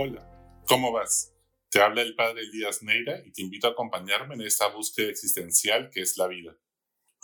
Hola, ¿cómo vas? Te habla el padre Elías Neira y te invito a acompañarme en esta búsqueda existencial que es la vida.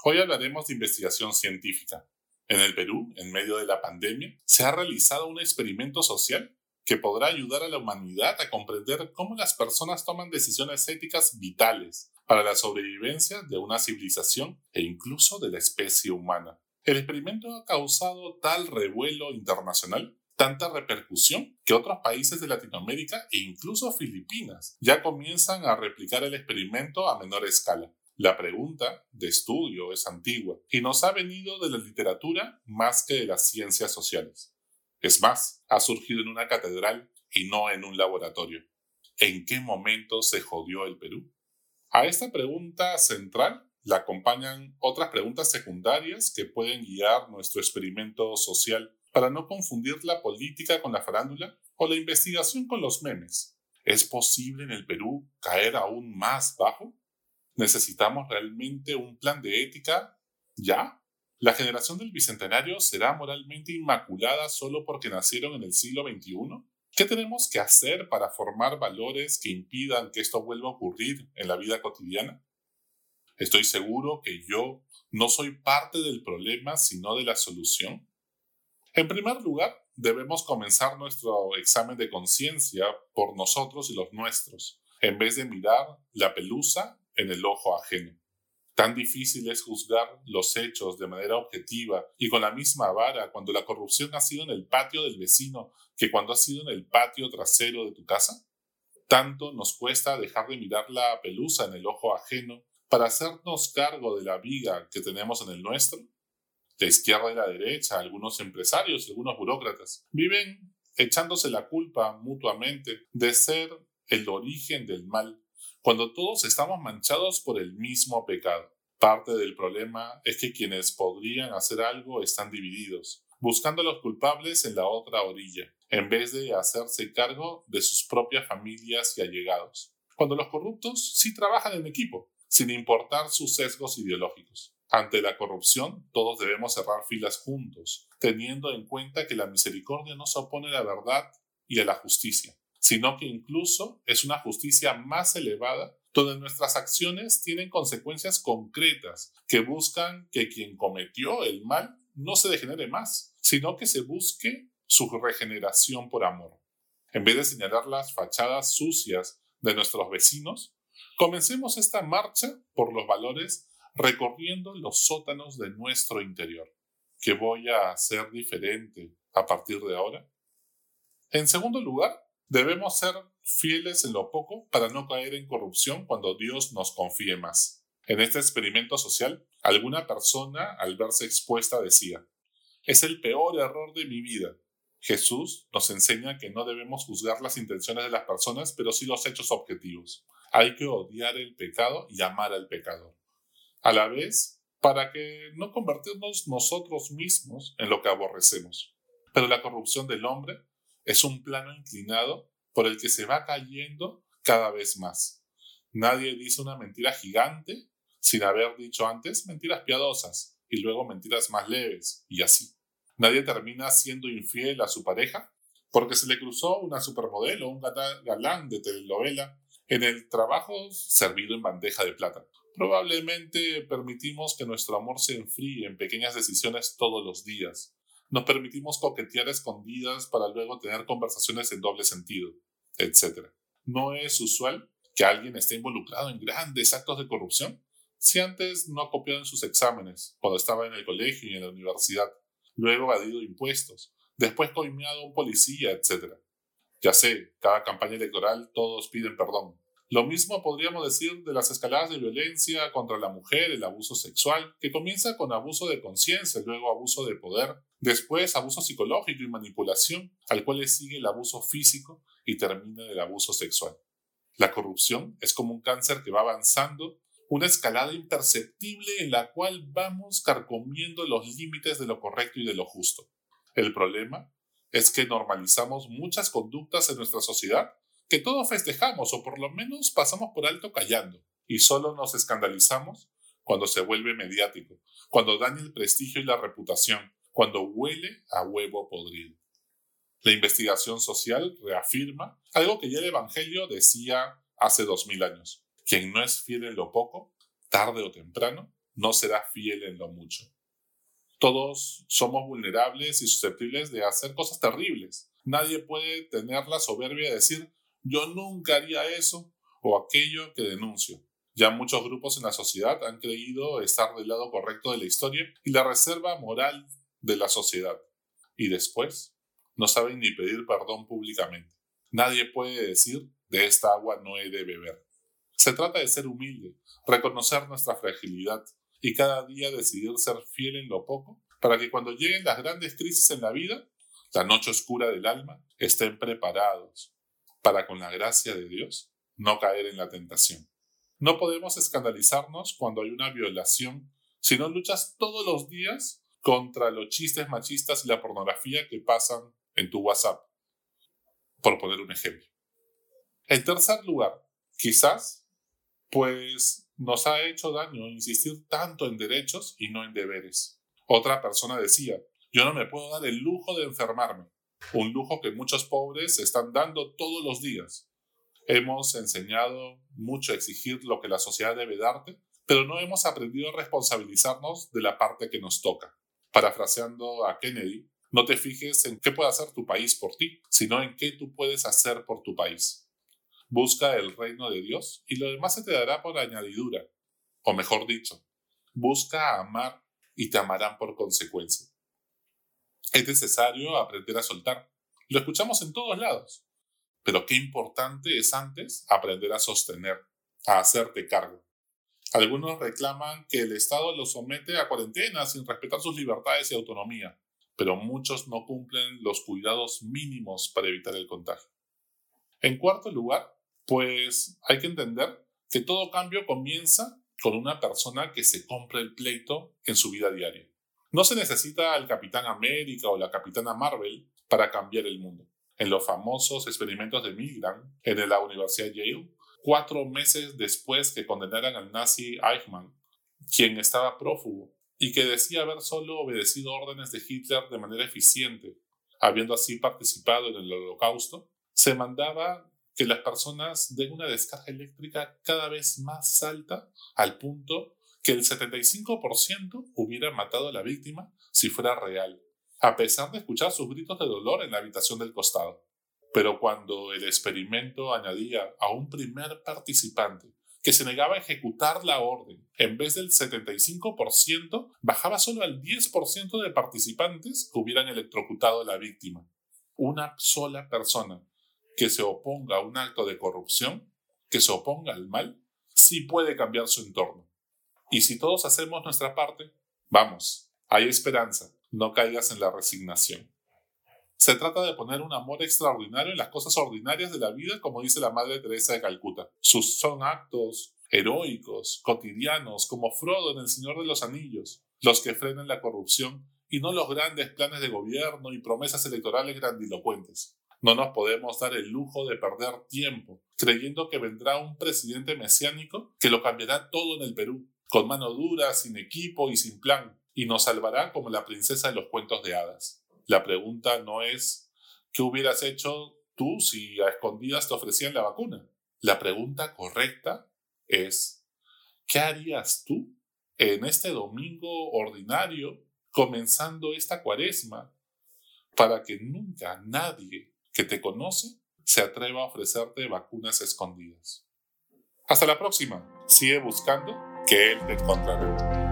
Hoy hablaremos de investigación científica. En el Perú, en medio de la pandemia, se ha realizado un experimento social que podrá ayudar a la humanidad a comprender cómo las personas toman decisiones éticas vitales para la sobrevivencia de una civilización e incluso de la especie humana. El experimento ha causado tal revuelo internacional tanta repercusión que otros países de Latinoamérica e incluso Filipinas ya comienzan a replicar el experimento a menor escala. La pregunta de estudio es antigua y nos ha venido de la literatura más que de las ciencias sociales. Es más, ha surgido en una catedral y no en un laboratorio. ¿En qué momento se jodió el Perú? A esta pregunta central la acompañan otras preguntas secundarias que pueden guiar nuestro experimento social para no confundir la política con la farándula o la investigación con los memes. ¿Es posible en el Perú caer aún más bajo? ¿Necesitamos realmente un plan de ética? ¿Ya? ¿La generación del Bicentenario será moralmente inmaculada solo porque nacieron en el siglo XXI? ¿Qué tenemos que hacer para formar valores que impidan que esto vuelva a ocurrir en la vida cotidiana? Estoy seguro que yo no soy parte del problema, sino de la solución. En primer lugar, debemos comenzar nuestro examen de conciencia por nosotros y los nuestros, en vez de mirar la pelusa en el ojo ajeno. Tan difícil es juzgar los hechos de manera objetiva y con la misma vara cuando la corrupción ha sido en el patio del vecino que cuando ha sido en el patio trasero de tu casa. Tanto nos cuesta dejar de mirar la pelusa en el ojo ajeno para hacernos cargo de la viga que tenemos en el nuestro la izquierda y la derecha, algunos empresarios, algunos burócratas, viven echándose la culpa mutuamente de ser el origen del mal, cuando todos estamos manchados por el mismo pecado. Parte del problema es que quienes podrían hacer algo están divididos, buscando a los culpables en la otra orilla, en vez de hacerse cargo de sus propias familias y allegados. Cuando los corruptos sí trabajan en equipo, sin importar sus sesgos ideológicos. Ante la corrupción, todos debemos cerrar filas juntos, teniendo en cuenta que la misericordia no se opone a la verdad y a la justicia, sino que incluso es una justicia más elevada donde nuestras acciones tienen consecuencias concretas que buscan que quien cometió el mal no se degenere más, sino que se busque su regeneración por amor. En vez de señalar las fachadas sucias de nuestros vecinos, comencemos esta marcha por los valores recorriendo los sótanos de nuestro interior. ¿Qué voy a hacer diferente a partir de ahora? En segundo lugar, debemos ser fieles en lo poco para no caer en corrupción cuando Dios nos confíe más. En este experimento social, alguna persona, al verse expuesta, decía, es el peor error de mi vida. Jesús nos enseña que no debemos juzgar las intenciones de las personas, pero sí los hechos objetivos. Hay que odiar el pecado y amar al pecador a la vez para que no convertirnos nosotros mismos en lo que aborrecemos. Pero la corrupción del hombre es un plano inclinado por el que se va cayendo cada vez más. Nadie dice una mentira gigante sin haber dicho antes mentiras piadosas y luego mentiras más leves y así. Nadie termina siendo infiel a su pareja porque se le cruzó una supermodelo un galán de telenovela en el trabajo servido en bandeja de plata. Probablemente permitimos que nuestro amor se enfríe en pequeñas decisiones todos los días. Nos permitimos coquetear escondidas para luego tener conversaciones en doble sentido, etc. ¿No es usual que alguien esté involucrado en grandes actos de corrupción? Si antes no copiado en sus exámenes, cuando estaba en el colegio y en la universidad, luego evadido impuestos, después coimeado a un policía, etc. Ya sé, cada campaña electoral todos piden perdón, lo mismo podríamos decir de las escaladas de violencia contra la mujer, el abuso sexual, que comienza con abuso de conciencia, luego abuso de poder, después abuso psicológico y manipulación, al cual le sigue el abuso físico y termina el abuso sexual. La corrupción es como un cáncer que va avanzando, una escalada imperceptible en la cual vamos carcomiendo los límites de lo correcto y de lo justo. El problema es que normalizamos muchas conductas en nuestra sociedad que todos festejamos o por lo menos pasamos por alto callando y solo nos escandalizamos cuando se vuelve mediático, cuando daña el prestigio y la reputación, cuando huele a huevo podrido. La investigación social reafirma algo que ya el Evangelio decía hace dos mil años. Quien no es fiel en lo poco, tarde o temprano, no será fiel en lo mucho. Todos somos vulnerables y susceptibles de hacer cosas terribles. Nadie puede tener la soberbia de decir yo nunca haría eso o aquello que denuncio. Ya muchos grupos en la sociedad han creído estar del lado correcto de la historia y la reserva moral de la sociedad. Y después, no saben ni pedir perdón públicamente. Nadie puede decir de esta agua no he de beber. Se trata de ser humilde, reconocer nuestra fragilidad y cada día decidir ser fiel en lo poco para que cuando lleguen las grandes crisis en la vida, la noche oscura del alma, estén preparados para con la gracia de Dios no caer en la tentación. No podemos escandalizarnos cuando hay una violación si no luchas todos los días contra los chistes machistas y la pornografía que pasan en tu WhatsApp, por poner un ejemplo. En tercer lugar, quizás, pues nos ha hecho daño insistir tanto en derechos y no en deberes. Otra persona decía, yo no me puedo dar el lujo de enfermarme, un lujo que muchos pobres están dando todos los días. Hemos enseñado mucho a exigir lo que la sociedad debe darte, pero no hemos aprendido a responsabilizarnos de la parte que nos toca. Parafraseando a Kennedy, no te fijes en qué puede hacer tu país por ti, sino en qué tú puedes hacer por tu país. Busca el reino de Dios y lo demás se te dará por añadidura. O mejor dicho, busca amar y te amarán por consecuencia. Es necesario aprender a soltar. Lo escuchamos en todos lados. Pero qué importante es antes aprender a sostener, a hacerte cargo. Algunos reclaman que el Estado los somete a cuarentena sin respetar sus libertades y autonomía, pero muchos no cumplen los cuidados mínimos para evitar el contagio. En cuarto lugar, pues hay que entender que todo cambio comienza con una persona que se compre el pleito en su vida diaria. No se necesita al Capitán América o la Capitana Marvel para cambiar el mundo. En los famosos experimentos de Milgram en la Universidad Yale, cuatro meses después que condenaran al nazi Eichmann, quien estaba prófugo y que decía haber solo obedecido órdenes de Hitler de manera eficiente, habiendo así participado en el holocausto, se mandaba que las personas den una descarga eléctrica cada vez más alta al punto que el 75% hubiera matado a la víctima si fuera real a pesar de escuchar sus gritos de dolor en la habitación del costado. Pero cuando el experimento añadía a un primer participante que se negaba a ejecutar la orden, en vez del 75%, bajaba solo al 10% de participantes que hubieran electrocutado a la víctima. Una sola persona que se oponga a un acto de corrupción, que se oponga al mal, sí puede cambiar su entorno. Y si todos hacemos nuestra parte, vamos, hay esperanza no caigas en la resignación. Se trata de poner un amor extraordinario en las cosas ordinarias de la vida, como dice la Madre Teresa de Calcuta. Sus son actos heroicos, cotidianos, como Frodo en El Señor de los Anillos, los que frenan la corrupción y no los grandes planes de gobierno y promesas electorales grandilocuentes. No nos podemos dar el lujo de perder tiempo creyendo que vendrá un presidente mesiánico que lo cambiará todo en el Perú, con mano dura, sin equipo y sin plan y nos salvará como la princesa de los cuentos de hadas. La pregunta no es ¿qué hubieras hecho tú si a escondidas te ofrecían la vacuna? La pregunta correcta es ¿qué harías tú en este domingo ordinario comenzando esta cuaresma para que nunca nadie que te conoce se atreva a ofrecerte vacunas escondidas? Hasta la próxima. Sigue buscando que Él te encontrará.